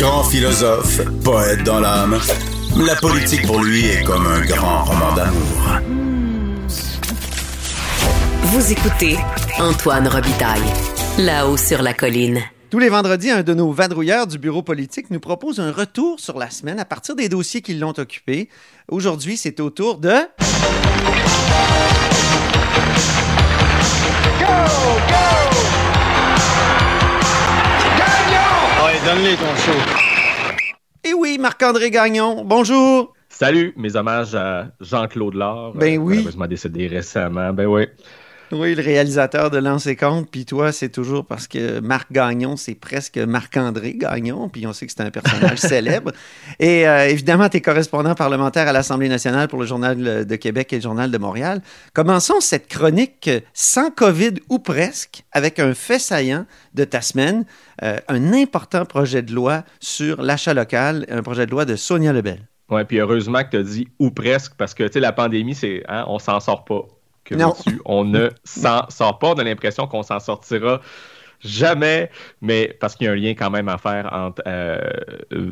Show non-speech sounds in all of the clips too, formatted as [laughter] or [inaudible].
Grand philosophe, poète dans l'âme, la politique pour lui est comme un grand roman d'amour. Vous écoutez Antoine Robitaille, là-haut sur la colline. Tous les vendredis, un de nos vadrouilleurs du bureau politique nous propose un retour sur la semaine à partir des dossiers qui l'ont occupé. Aujourd'hui, c'est au tour de... donne-les ton show. Et oui, Marc-André Gagnon, bonjour. Salut, mes hommages à Jean-Claude Laure. Ben oui. Malheureusement décédé récemment. Ben oui. Oui, le réalisateur de Lancer Compte, puis toi, c'est toujours parce que Marc Gagnon, c'est presque Marc-André Gagnon, puis on sait que c'est un personnage [laughs] célèbre. Et euh, évidemment, tu es correspondant parlementaire à l'Assemblée nationale pour le Journal de Québec et le Journal de Montréal. Commençons cette chronique sans COVID ou presque avec un fait saillant de ta semaine, euh, un important projet de loi sur l'achat local, un projet de loi de Sonia Lebel. Oui, puis heureusement que tu as dit ou presque, parce que, tu sais, la pandémie, c'est, hein, on s'en sort pas On ne s'en sort pas. On a l'impression qu'on s'en sortira jamais, mais parce qu'il y a un lien quand même à faire entre euh,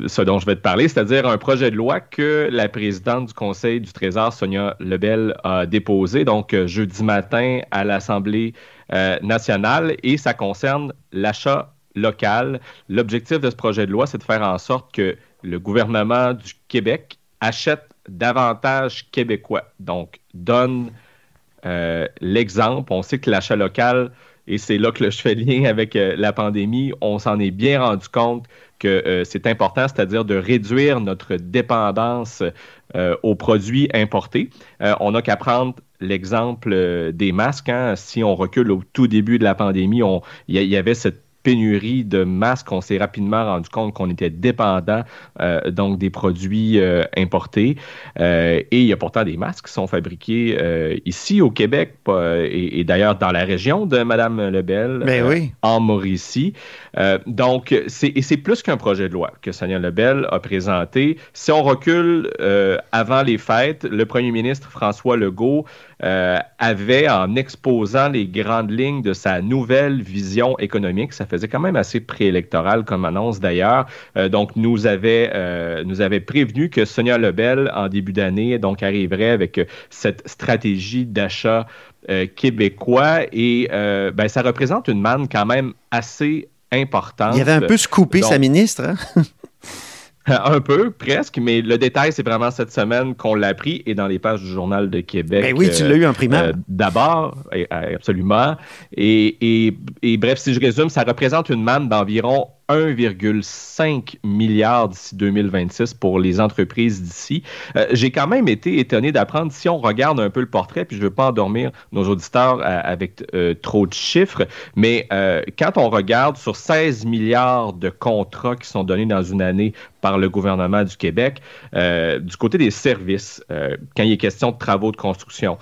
ce dont je vais te parler, c'est-à-dire un projet de loi que la présidente du Conseil du Trésor, Sonia Lebel, a déposé, donc euh, jeudi matin à l'Assemblée euh, nationale, et ça concerne l'achat local. L'objectif de ce projet de loi, c'est de faire en sorte que le gouvernement du Québec achète davantage québécois, donc donne euh, l'exemple, on sait que l'achat local, et c'est là que je fais lien avec euh, la pandémie, on s'en est bien rendu compte que euh, c'est important, c'est-à-dire de réduire notre dépendance aux produits importés. on n'a qu'à prendre l'exemple des masques. Hein. Si on recule au tout début de la pandémie, il y, y, avait cette pénurie de masques, on s'est rapidement rendu compte qu'on était dépendant euh, donc des produits euh, importés. Euh, et il y a pourtant des masques qui sont fabriqués ici au Québec et, d'ailleurs dans la région de Madame Lebel, ben oui. en Mauricie. donc, c'est plus qu'un projet de loi que Sonia Lebel a présenté. Si on recule avant les fêtes, le premier ministre François Legault avait, en exposant les grandes lignes de sa nouvelle vision économique, ça faisait quand même assez préélectoral comme annonce d'ailleurs. Euh, donc, nous avait, euh, nous avait prévenu que Sonia Lebel, en début d'année, donc arriverait avec cette stratégie d'achat euh, québécois et ben, ça représente une manne quand même assez importante. Il avait un peu scoopé sa ministre. Hein? [laughs] [laughs] Un peu, presque, mais le détail, c'est vraiment cette semaine qu'on l'a pris et dans les pages du Journal de Québec. Ben oui, tu l'as eu en primaire. Euh, D'abord, absolument. Et, et, et, bref, si je résume, ça représente une manne d'environ 1,5 milliard d'ici 2026 pour les entreprises d'ici. Euh, j'ai quand même été étonné d'apprendre, si on regarde un peu le portrait, puis je ne veux pas endormir nos auditeurs euh, avec euh, trop de chiffres, mais quand on regarde sur 16 milliards de contrats qui sont donnés dans une année par le gouvernement du Québec, du côté des services, quand il est question de travaux de construction,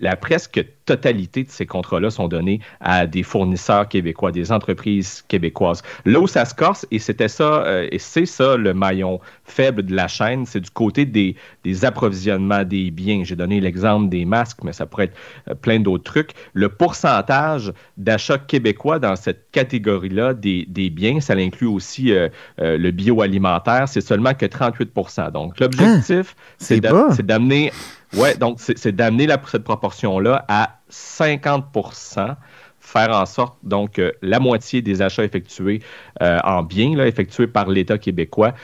la presque totalité de ces contrats-là sont donnés à des fournisseurs québécois, des entreprises québécoises. Là où ça se corse, et c'était ça, euh, et c'est ça le maillon faible de la chaîne, c'est du côté des, des approvisionnements des biens. J'ai donné l'exemple des masques, mais ça pourrait être euh, plein d'autres trucs. Le pourcentage d'achats québécois dans cette catégorie-là des, des, biens, ça inclut aussi euh, le bioalimentaire, c'est seulement que 38% Donc l'objectif, ah, c'est d'amener oui, donc c'est d'amener cette proportion-là à 50% faire en sorte donc que la moitié des achats effectués en biens, effectués par l'État québécois,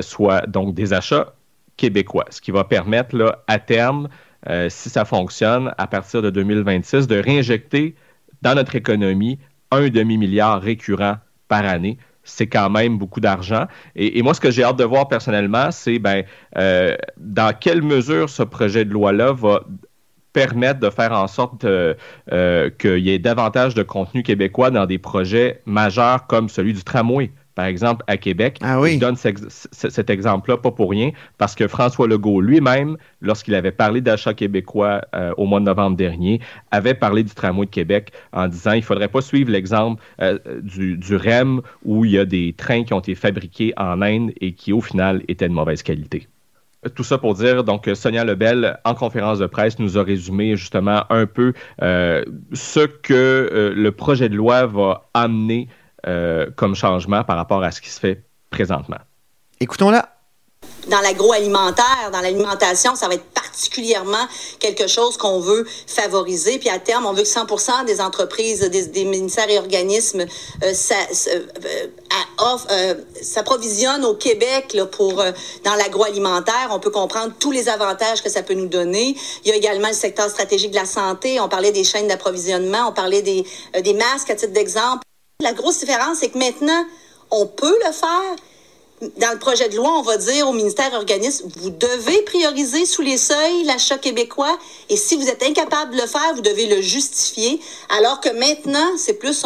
soient donc des achats québécois, ce qui va permettre à terme, si ça fonctionne, à partir de 2026, de réinjecter dans notre économie un demi-milliard récurrent par année c'est quand même beaucoup d'argent. Et, moi, ce que j'ai hâte de voir personnellement, c'est ben, euh, dans quelle mesure ce projet de loi-là va permettre de faire en sorte euh, qu'il y ait davantage de contenu québécois dans des projets majeurs comme celui du tramway par exemple, à Québec. Ah oui. Je donne cet exemple-là pas pour rien, parce que François Legault lui-même, lorsqu'il avait parlé d'achat québécois euh, au mois de novembre dernier, avait parlé du tramway de Québec en disant il ne faudrait pas suivre l'exemple euh, du, du, REM où il y a des trains qui ont été fabriqués en Inde et qui, au final, étaient de mauvaise qualité. Tout ça pour dire, donc Sonia Lebel, en conférence de presse, nous a résumé justement un peu euh, ce que le projet de loi va amener comme changement par rapport à ce qui se fait présentement. Écoutons-la. Dans l'agroalimentaire, dans l'alimentation, ça va être particulièrement quelque chose qu'on veut favoriser. Puis à terme, on veut que 100% des entreprises, des, ministères et organismes euh, euh, s'approvisionnent au Québec là, pour dans l'agroalimentaire. On peut comprendre tous les avantages que ça peut nous donner. Il y a également le secteur stratégique de la santé. On parlait des chaînes d'approvisionnement. On parlait des, des masques à titre d'exemple. La grosse différence, c'est que maintenant, on peut le faire. Dans le projet de loi, on va dire au ministère organisme, vous devez prioriser sous les seuils l'achat québécois et si vous êtes incapable de le faire, vous devez le justifier. Alors que maintenant, c'est plus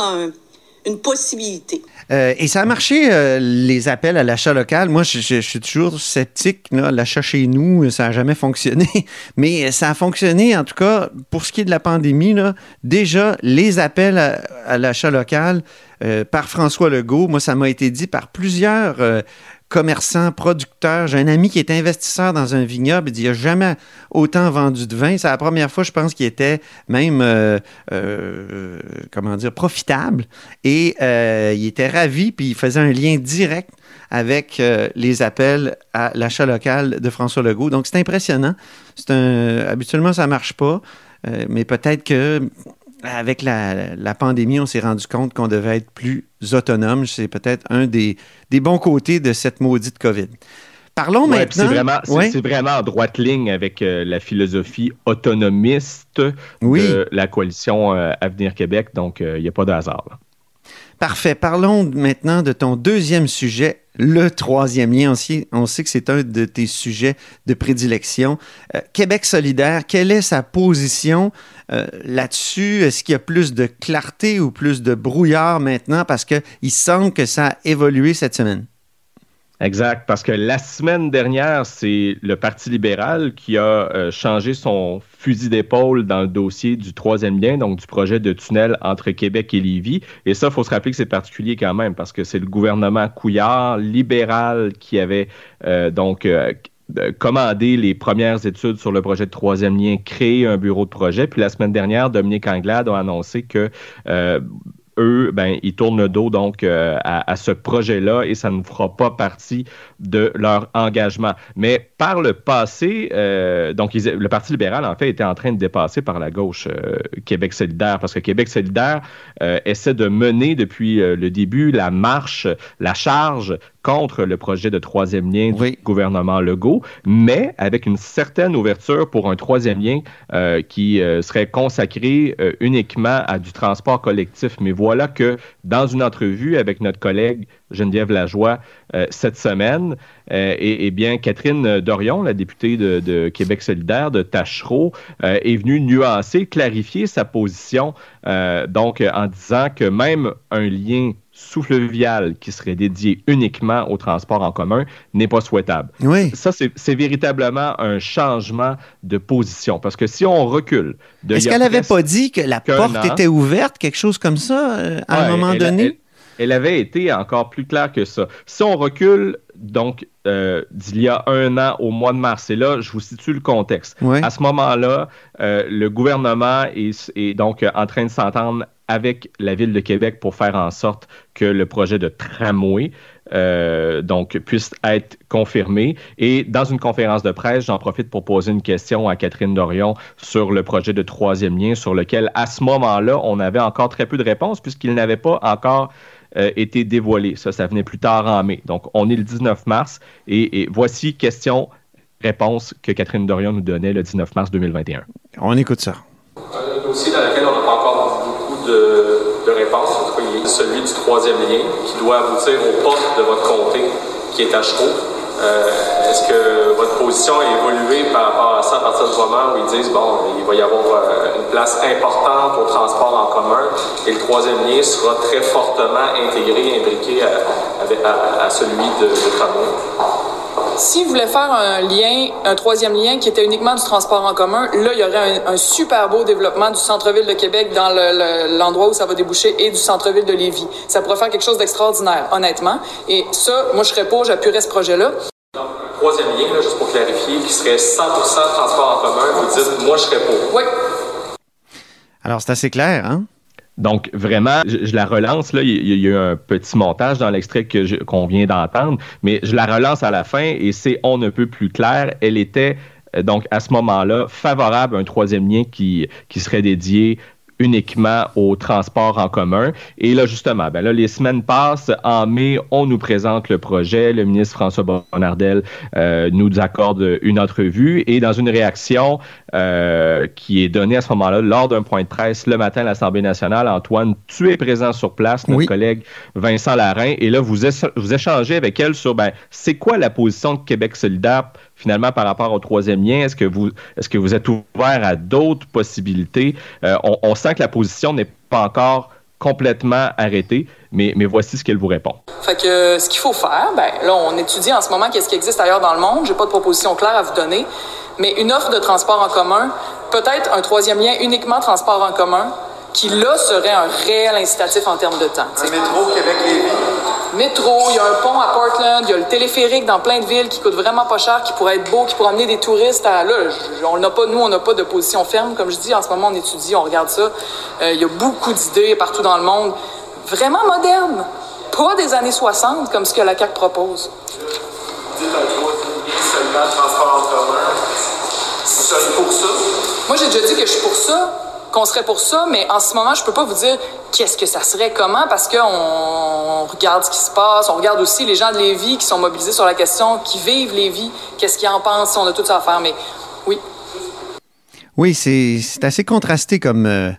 une possibilité. Euh, et ça a marché, euh, les appels à l'achat local. Moi, je, suis toujours sceptique. L'achat chez nous, ça n'a jamais fonctionné. [laughs] Mais ça a fonctionné, en tout cas, pour ce qui est de la pandémie. Là, déjà, les appels à, l'achat local euh, par François Legault, moi, ça m'a été dit par plusieurs commerçant, producteur. J'ai un ami qui est investisseur dans un vignoble. Il dit, il n'a jamais autant vendu de vin. C'est la première fois, je pense, qu'il était même, euh, euh, comment dire, profitable. Et euh, il était ravi, puis il faisait un lien direct avec les appels à l'achat local de François Legault. Donc, c'est impressionnant. C'est habituellement, ça ne marche pas. mais peut-être que avec la, pandémie, on s'est rendu compte qu'on devait être plus autonome. C'est peut-être un des, bons côtés de cette maudite COVID. Parlons maintenant. C'est vraiment, en droite ligne avec euh, la philosophie autonomiste de la coalition euh, Avenir Québec, donc il euh, n'y a pas de hasard. Parfait. Parlons maintenant de ton deuxième sujet, le troisième lien. On sait que c'est un de tes sujets de prédilection. Euh, Québec solidaire, quelle est sa position euh, là-dessus? Est-ce qu'il y a plus de clarté ou plus de brouillard maintenant? Parce qu'il semble que ça a évolué cette semaine. Exact, parce que la semaine dernière, c'est le Parti libéral qui a euh, changé son fusil d'épaule dans le dossier du troisième lien, donc du projet de tunnel entre Québec et Lévis. Et ça, il faut se rappeler que c'est particulier quand même, parce que c'est le gouvernement Couillard, libéral, qui avait euh, donc commandé les premières études sur le projet de troisième lien, créé un bureau de projet. Puis la semaine dernière, Dominique Anglade a annoncé que eux, ben, ils tournent le dos donc euh, à, ce projet-là et ça ne fera pas partie de leur engagement. Mais par le passé, euh, donc le Parti libéral, en fait, était en train de dépasser par la gauche euh, Québec solidaire parce que Québec solidaire essaie de mener depuis le début la marche, la charge contre le projet de troisième lien du gouvernement Legault, mais avec une certaine ouverture pour un troisième lien euh, qui euh, serait consacré euh, uniquement à du transport collectif. Mais voilà que dans une entrevue avec notre collègue Geneviève Lajoie cette semaine, et, bien Catherine Dorion, la députée de, de Québec solidaire de Tachereau, est venue nuancer, clarifier sa position, donc en disant que même un lien sous-fluvial qui serait dédié uniquement au transport en commun n'est pas souhaitable. Oui. Ça, c'est véritablement un changement de position. Parce que si on recule... Est-ce qu'elle n'avait pas dit que la porte était ouverte, quelque chose comme ça, euh, à un moment donné? Elle, avait été encore plus claire que ça. Si on recule donc euh, d'il y a un an au mois de mars. Et là, je vous situe le contexte. À ce moment-là, euh, le gouvernement est, donc en train de s'entendre avec la ville de Québec pour faire en sorte que le projet de tramway euh, donc puisse être confirmé. Et dans une conférence de presse, j'en profite pour poser une question à Catherine Dorion sur le projet de troisième lien, sur lequel à ce moment-là, on avait encore très peu de réponses puisqu'il n'avait pas encore euh, été dévoilé. Ça, ça venait plus tard en mai. Donc, on est le 19 mars et, et voici question réponse que Catherine Dorion nous donnait le 19 mars 2021. On écoute ça. Un dossier dans lequel on n'a pas encore beaucoup de, de réponses, en tout cas, il est celui du troisième lien qui doit aboutir au poste de votre comté qui est à Chevaux. Euh, Est-ce que votre position a évolué par rapport à ça à partir du moment où ils disent, bon, il va y avoir euh, une place importante au transport en commun et le troisième lien sera très fortement intégré, imbriqué à, à, celui de, de? S'ils voulaient faire un lien, un troisième lien qui était uniquement du transport en commun, là, il y aurait un, un super beau développement du centre-ville de Québec dans l'endroit le, le, où ça va déboucher et du centre-ville de Lévis. Ça pourrait faire quelque chose d'extraordinaire, honnêtement. Et ça, moi, je serais pour, j'appuierais ce projet-là. Donc, troisième lien, là, juste pour clarifier, qui serait 100% transport en commun, vous dites, moi, je serais pour. Oui. Alors, c'est assez clair, hein? Donc, vraiment, je, la relance. Là, il, y a eu un petit montage dans l'extrait que qu'on vient d'entendre, mais je la relance à la fin et c'est on ne peut plus clair. Elle était donc à ce moment-là favorable à un troisième lien qui, qui serait dédié uniquement au transport en commun. Et là, justement, ben là, les semaines passent. En mai, on nous présente le projet. Le ministre François Bonnardel euh, nous accorde une entrevue. Et dans une réaction euh, qui est donnée à ce moment-là, lors d'un point de presse le matin à l'Assemblée nationale, Antoine, tu es présent sur place, notre oui. collègue Vincent Larrain. Et là, vous, vous échangez avec elle sur, ben, c'est quoi la position de Québec solidaire finalement par rapport au troisième lien? Est-ce que vous, est-ce que vous êtes ouvert à d'autres possibilités? Euh, on, on, sent que la position n'est pas encore complètement arrêtée, mais, mais voici ce qu'elle vous répond. Fait que ce qu'il faut faire, ben là, on étudie en ce moment qu'est-ce qui existe ailleurs dans le monde. J'ai pas de proposition claire à vous donner, mais une offre de transport en commun, peut-être un troisième lien uniquement transport en commun, qui là serait un réel incitatif en termes de temps. Un métro Québec-Lévis. Métro, il y a un pont à Portland, il y a le téléphérique dans plein de villes qui coûte vraiment pas cher, qui pourrait être beau, qui pourrait amener des touristes à là. On n'a pas, nous, on n'a pas de position ferme, comme je dis. En ce moment, on étudie, on regarde ça. Euh, il y a beaucoup d'idées partout dans le monde, vraiment modernes, pas des années 60 comme ce que la CAC propose. Vous dites un seulement transport en commun. Seul pour ça? Moi, j'ai déjà dit que je suis pour ça qu'on serait pour ça, mais en ce moment, je peux pas vous dire qu'est-ce que ça serait, comment, parce qu'on regarde ce qui se passe, on regarde aussi les gens de Lévis qui sont mobilisés sur la question, qui vivent Lévis, qu'est-ce qu'ils en pensent, si on a tout ça à faire, mais oui. Oui, c'est assez contrasté comme, euh,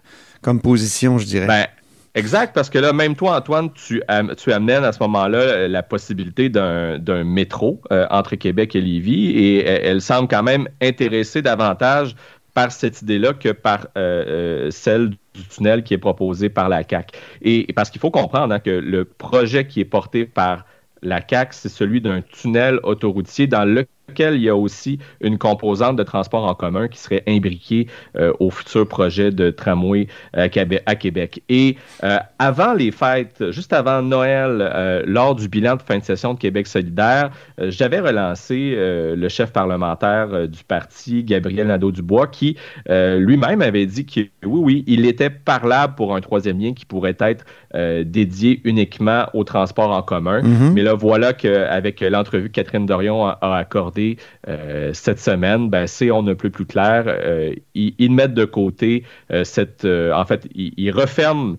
comme position, je dirais. Ben, Exact, parce que là, même toi, Antoine, tu, tu amènes à ce moment-là la possibilité d'un métro euh, entre Québec et Lévis et elle, elle semble quand même intéressée davantage par cette idée-là que par euh, euh, celle du tunnel qui est proposé par la CAC. Et, parce qu'il faut comprendre hein, que le projet qui est porté par la CAC, c'est celui d'un tunnel autoroutier dans le lequel il y a aussi une composante de transport en commun qui serait imbriquée euh, au futur projet de tramway euh, à Québec. Et euh, avant les fêtes, juste avant Noël, euh, lors du bilan de fin de session de Québec solidaire, j'avais relancé le chef parlementaire du parti, Gabriel Nadeau-Dubois, qui lui-même avait dit que oui, oui, il était parlable pour un troisième lien qui pourrait être dédié uniquement au transport en commun. Mm -hmm. Mais là, voilà qu'avec l'entrevue que Catherine Dorion a, a accordée euh, cette semaine, ben, c'est on ne peut plus clair. Euh, ils, ils, mettent de côté euh, cette. en fait, ils, ils referment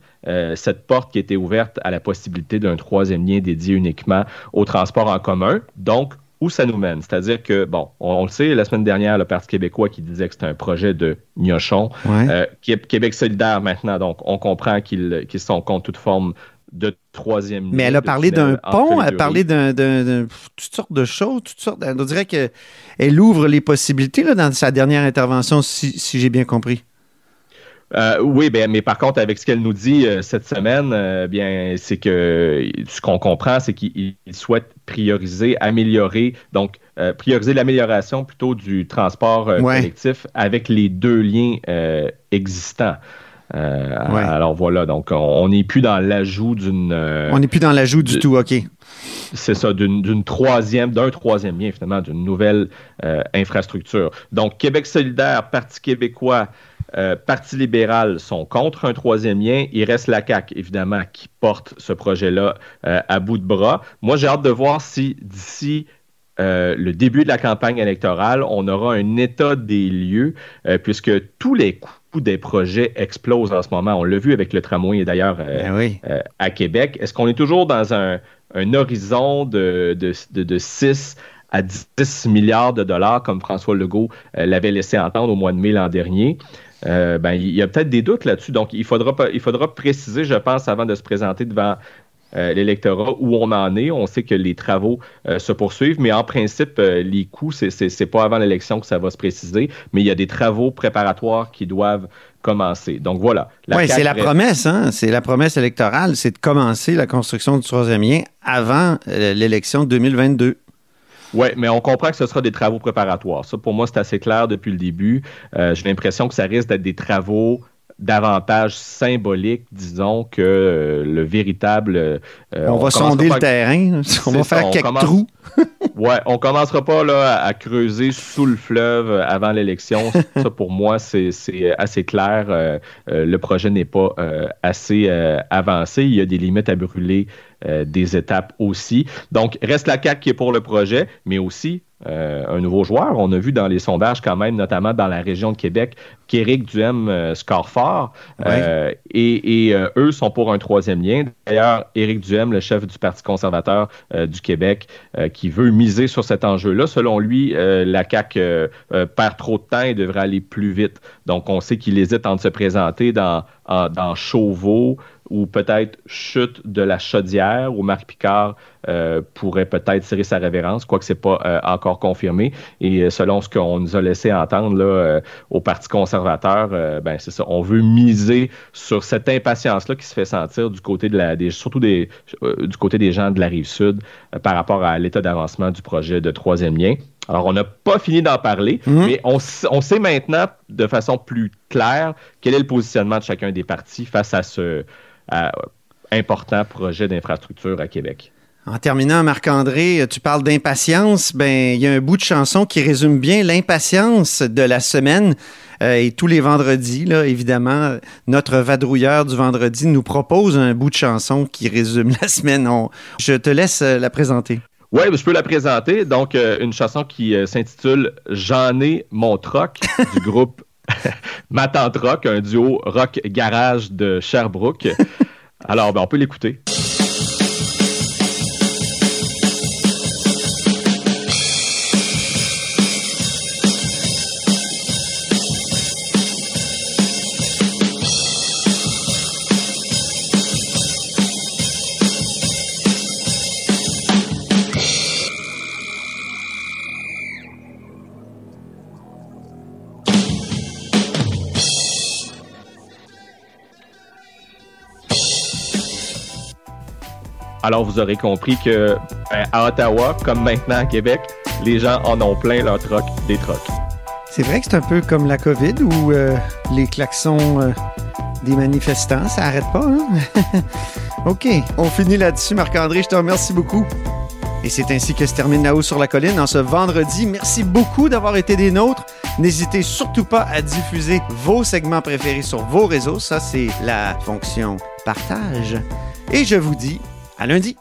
cette porte qui était ouverte à la possibilité d'un troisième lien dédié uniquement au transport en commun. Donc, où ça nous mène? C'est-à-dire que, bon, on, on, le sait, la semaine dernière, le Parti québécois qui disait que c'était un projet de gnochon, ouais. euh, Québec solidaire maintenant, donc on comprend qu'ils qu sont contre toute forme de troisième Mais elle a parlé d'un pont, elle a parlé d'un, toutes sortes de choses, toutes sortes. On dirait qu'elle ouvre les possibilités là, dans sa dernière intervention, si, si j'ai bien compris. Euh, oui, ben, mais par contre, avec ce qu'elle nous dit euh, cette semaine, euh, bien, c'est que ce qu'on comprend, c'est qu'il souhaite prioriser, améliorer, donc prioriser l'amélioration plutôt du transport ouais. collectif avec les deux liens existants. Euh, ouais. Alors voilà, donc on n'est plus dans l'ajout d'une. Euh, on n'est plus dans l'ajout du tout, ok. C'est ça, d'une troisième, d'un troisième lien finalement, d'une nouvelle euh, infrastructure. Donc Québec solidaire, Parti québécois Parti libéral sont contre un troisième lien. Il reste la CAQ, évidemment, qui porte ce projet-là à bout de bras. Moi, j'ai hâte de voir si d'ici euh, le début de la campagne électorale, on aura un état des lieux, puisque tous les coûts des projets explosent en ce moment. On l'a vu avec le tramway d'ailleurs Ben à Québec. Est-ce qu'on est toujours dans un, horizon de, de, de 6 à 10 milliards de dollars, comme François Legault l'avait laissé entendre au mois de mai l'an dernier? Euh, ben, il y a peut-être des doutes là-dessus. Donc, il faudra, il faudra préciser, je pense, avant de se présenter devant euh, l'électorat où on en est. On sait que les travaux euh, se poursuivent, mais en principe, les coûts, c'est n'est pas avant l'élection que ça va se préciser, mais il y a des travaux préparatoires qui doivent commencer. Donc voilà. Oui, c'est la promesse, hein? C'est la promesse électorale, c'est de commencer la construction du troisième lien avant l'élection 2022. Oui, mais on comprend que ce sera des travaux préparatoires. Ça, pour moi, c'est assez clair depuis le début. Euh, j'ai l'impression que ça risque d'être des travaux davantage symboliques, disons, que euh, le véritable. Euh, on, va sonder le terrain. On va faire quelques trous. [laughs] ouais, on commencera pas là, à, creuser sous le fleuve avant l'élection. [laughs] Ça, pour moi, c'est assez clair. le projet n'est pas assez avancé. Il y a des limites à brûler euh, des étapes aussi. Donc, reste la CAQ qui est pour le projet, mais aussi euh, un nouveau joueur. On a vu dans les sondages quand même, notamment dans la région de Québec, qu'Éric Duhem euh, score fort. et, eux sont pour un troisième lien. D'ailleurs, Éric Duhem, le chef du Parti conservateur du Québec, qui veut miser sur cet enjeu-là, selon lui, la CAQ perd trop de temps et devrait aller plus vite. Donc, on sait qu'il hésite entre se présenter dans, dans Chauveau, ou peut-être chute de la chaudière où Marc Picard euh, pourrait peut-être tirer sa révérence, quoique ce n'est pas euh, encore confirmé. Et euh, selon ce qu'on nous a laissé entendre là, au Parti conservateur, ben c'est ça. On veut miser sur cette impatience-là qui se fait sentir du côté de la, des, surtout des, du côté des gens de la rive sud par rapport à l'état d'avancement du projet de troisième lien. Alors, on n'a pas fini d'en parler, mhm. mais on, on, sait maintenant de façon plus claire quel est le positionnement de chacun des partis face à ce, important projet d'infrastructure à Québec. En terminant, Marc-André, tu parles d'impatience. Ben, il y a un bout de chanson qui résume bien l'impatience de la semaine. Euh, et tous les vendredis, là, évidemment, notre vadrouilleur du vendredi nous propose un bout de chanson qui résume [laughs] la semaine. je te laisse euh, la présenter. Oui, je peux la présenter. Donc, euh, une chanson qui s'intitule J'en ai mon troc [laughs] du groupe [laughs] Ma tante rock, un duo rock garage de Sherbrooke. Alors, ben, on peut l'écouter. Alors, vous aurez compris que ben, à Ottawa, comme maintenant à Québec, les gens en ont plein leur troc des trocs. C'est vrai que c'est un peu comme la COVID où euh, les klaxons euh, des manifestants, ça n'arrête pas. Hein? [laughs] OK, on finit là-dessus, Marc-André. Je te remercie beaucoup. Et c'est ainsi que se termine La Haut sur la Colline en ce vendredi. Merci beaucoup d'avoir été des nôtres. N'hésitez surtout pas à diffuser vos segments préférés sur vos réseaux. Ça, c'est la fonction partage. Et je vous dis à lundi.